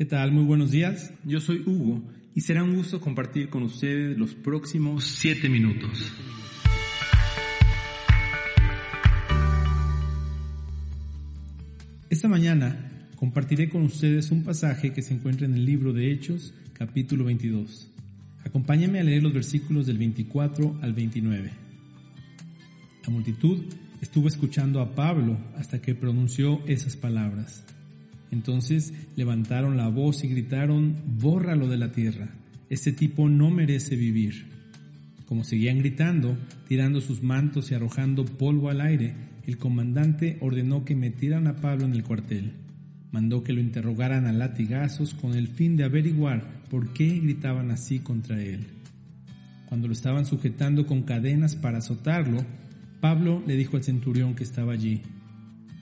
¿Qué tal? Muy buenos días. Yo soy Hugo y será un gusto compartir con ustedes los próximos 7 minutos. Esta mañana compartiré con ustedes un pasaje que se encuentra en el libro de Hechos, capítulo 22. Acompáñame a leer los versículos del 24 al 29. La multitud estuvo escuchando a Pablo hasta que pronunció esas palabras. Entonces levantaron la voz y gritaron, bórralo de la tierra, este tipo no merece vivir. Como seguían gritando, tirando sus mantos y arrojando polvo al aire, el comandante ordenó que metieran a Pablo en el cuartel. Mandó que lo interrogaran a latigazos con el fin de averiguar por qué gritaban así contra él. Cuando lo estaban sujetando con cadenas para azotarlo, Pablo le dijo al centurión que estaba allí,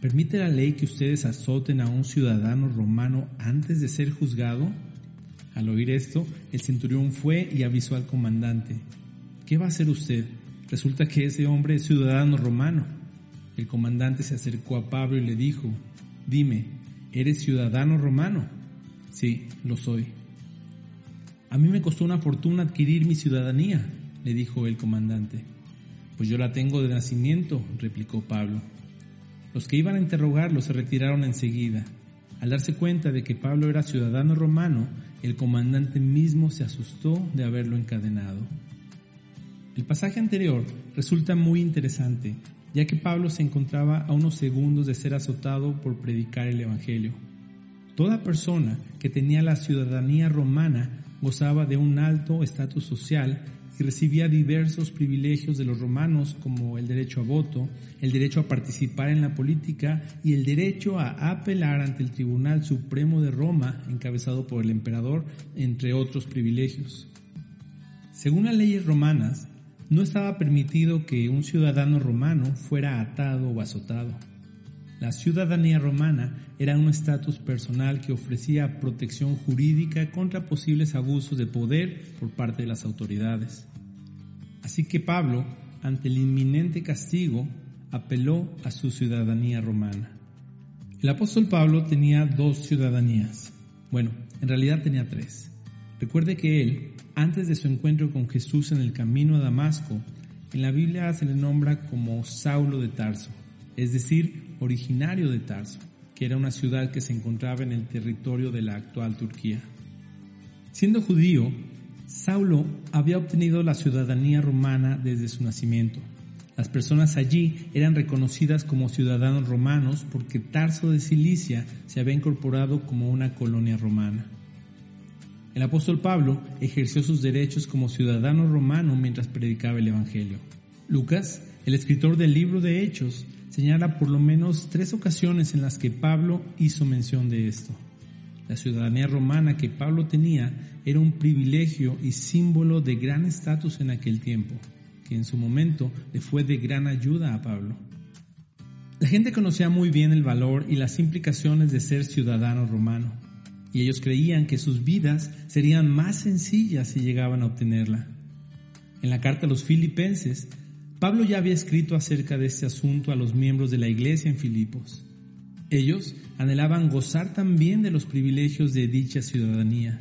¿Permite la ley que ustedes azoten a un ciudadano romano antes de ser juzgado? Al oír esto, el centurión fue y avisó al comandante. ¿Qué va a hacer usted? Resulta que ese hombre es ciudadano romano. El comandante se acercó a Pablo y le dijo, Dime, ¿eres ciudadano romano? Sí, lo soy. A mí me costó una fortuna adquirir mi ciudadanía, le dijo el comandante. Pues yo la tengo de nacimiento, replicó Pablo. Los que iban a interrogarlo se retiraron enseguida. Al darse cuenta de que Pablo era ciudadano romano, el comandante mismo se asustó de haberlo encadenado. El pasaje anterior resulta muy interesante, ya que Pablo se encontraba a unos segundos de ser azotado por predicar el Evangelio. Toda persona que tenía la ciudadanía romana gozaba de un alto estatus social y recibía diversos privilegios de los romanos como el derecho a voto, el derecho a participar en la política y el derecho a apelar ante el Tribunal Supremo de Roma encabezado por el emperador, entre otros privilegios. Según las leyes romanas, no estaba permitido que un ciudadano romano fuera atado o azotado. La ciudadanía romana era un estatus personal que ofrecía protección jurídica contra posibles abusos de poder por parte de las autoridades. Así que Pablo, ante el inminente castigo, apeló a su ciudadanía romana. El apóstol Pablo tenía dos ciudadanías. Bueno, en realidad tenía tres. Recuerde que él, antes de su encuentro con Jesús en el camino a Damasco, en la Biblia se le nombra como Saulo de Tarso, es decir, originario de Tarso, que era una ciudad que se encontraba en el territorio de la actual Turquía. Siendo judío, Saulo había obtenido la ciudadanía romana desde su nacimiento. Las personas allí eran reconocidas como ciudadanos romanos porque Tarso de Cilicia se había incorporado como una colonia romana. El apóstol Pablo ejerció sus derechos como ciudadano romano mientras predicaba el Evangelio. Lucas, el escritor del libro de Hechos, señala por lo menos tres ocasiones en las que Pablo hizo mención de esto. La ciudadanía romana que Pablo tenía era un privilegio y símbolo de gran estatus en aquel tiempo, que en su momento le fue de gran ayuda a Pablo. La gente conocía muy bien el valor y las implicaciones de ser ciudadano romano, y ellos creían que sus vidas serían más sencillas si llegaban a obtenerla. En la carta a los filipenses, Pablo ya había escrito acerca de este asunto a los miembros de la iglesia en Filipos. Ellos anhelaban gozar también de los privilegios de dicha ciudadanía,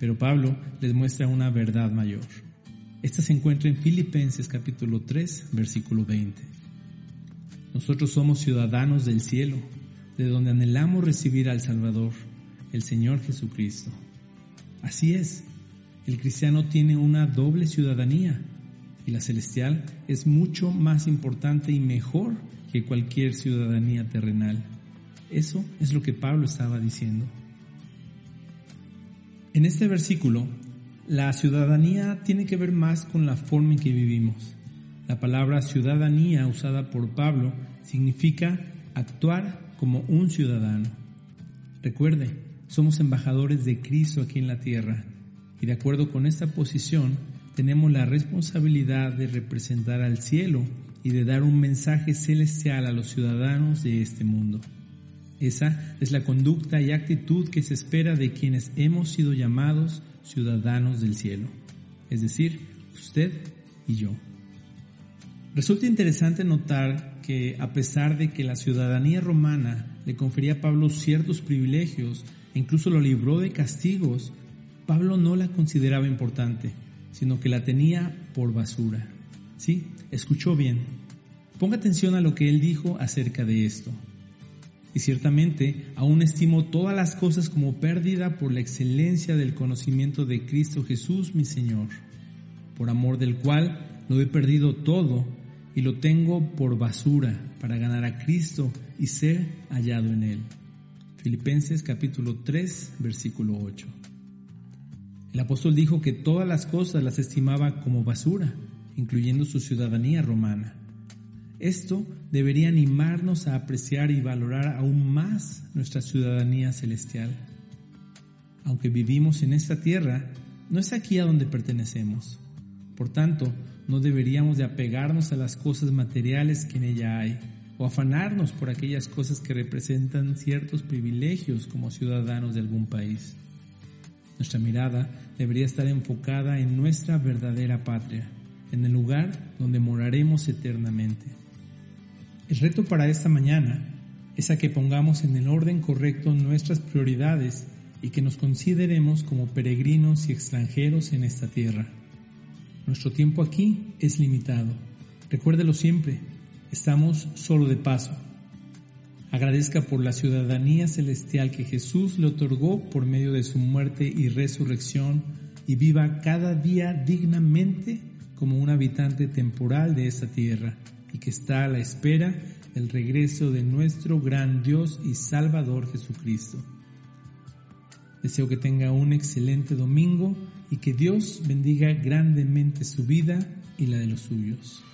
pero Pablo les muestra una verdad mayor. Esta se encuentra en Filipenses capítulo 3, versículo 20. Nosotros somos ciudadanos del cielo, de donde anhelamos recibir al Salvador, el Señor Jesucristo. Así es, el cristiano tiene una doble ciudadanía y la celestial es mucho más importante y mejor que cualquier ciudadanía terrenal. Eso es lo que Pablo estaba diciendo. En este versículo, la ciudadanía tiene que ver más con la forma en que vivimos. La palabra ciudadanía usada por Pablo significa actuar como un ciudadano. Recuerde, somos embajadores de Cristo aquí en la tierra y de acuerdo con esta posición tenemos la responsabilidad de representar al cielo y de dar un mensaje celestial a los ciudadanos de este mundo. Esa es la conducta y actitud que se espera de quienes hemos sido llamados ciudadanos del cielo, es decir, usted y yo. Resulta interesante notar que a pesar de que la ciudadanía romana le confería a Pablo ciertos privilegios e incluso lo libró de castigos, Pablo no la consideraba importante, sino que la tenía por basura. Sí, escuchó bien. Ponga atención a lo que él dijo acerca de esto. Y ciertamente aún estimo todas las cosas como pérdida por la excelencia del conocimiento de Cristo Jesús mi Señor, por amor del cual lo he perdido todo y lo tengo por basura para ganar a Cristo y ser hallado en Él. Filipenses capítulo 3 versículo 8. El apóstol dijo que todas las cosas las estimaba como basura, incluyendo su ciudadanía romana. Esto debería animarnos a apreciar y valorar aún más nuestra ciudadanía celestial. Aunque vivimos en esta tierra, no es aquí a donde pertenecemos. Por tanto, no deberíamos de apegarnos a las cosas materiales que en ella hay, o afanarnos por aquellas cosas que representan ciertos privilegios como ciudadanos de algún país. Nuestra mirada debería estar enfocada en nuestra verdadera patria, en el lugar donde moraremos eternamente. El reto para esta mañana es a que pongamos en el orden correcto nuestras prioridades y que nos consideremos como peregrinos y extranjeros en esta tierra. Nuestro tiempo aquí es limitado. Recuérdelo siempre, estamos solo de paso. Agradezca por la ciudadanía celestial que Jesús le otorgó por medio de su muerte y resurrección y viva cada día dignamente como un habitante temporal de esta tierra y que está a la espera del regreso de nuestro gran Dios y Salvador Jesucristo. Deseo que tenga un excelente domingo y que Dios bendiga grandemente su vida y la de los suyos.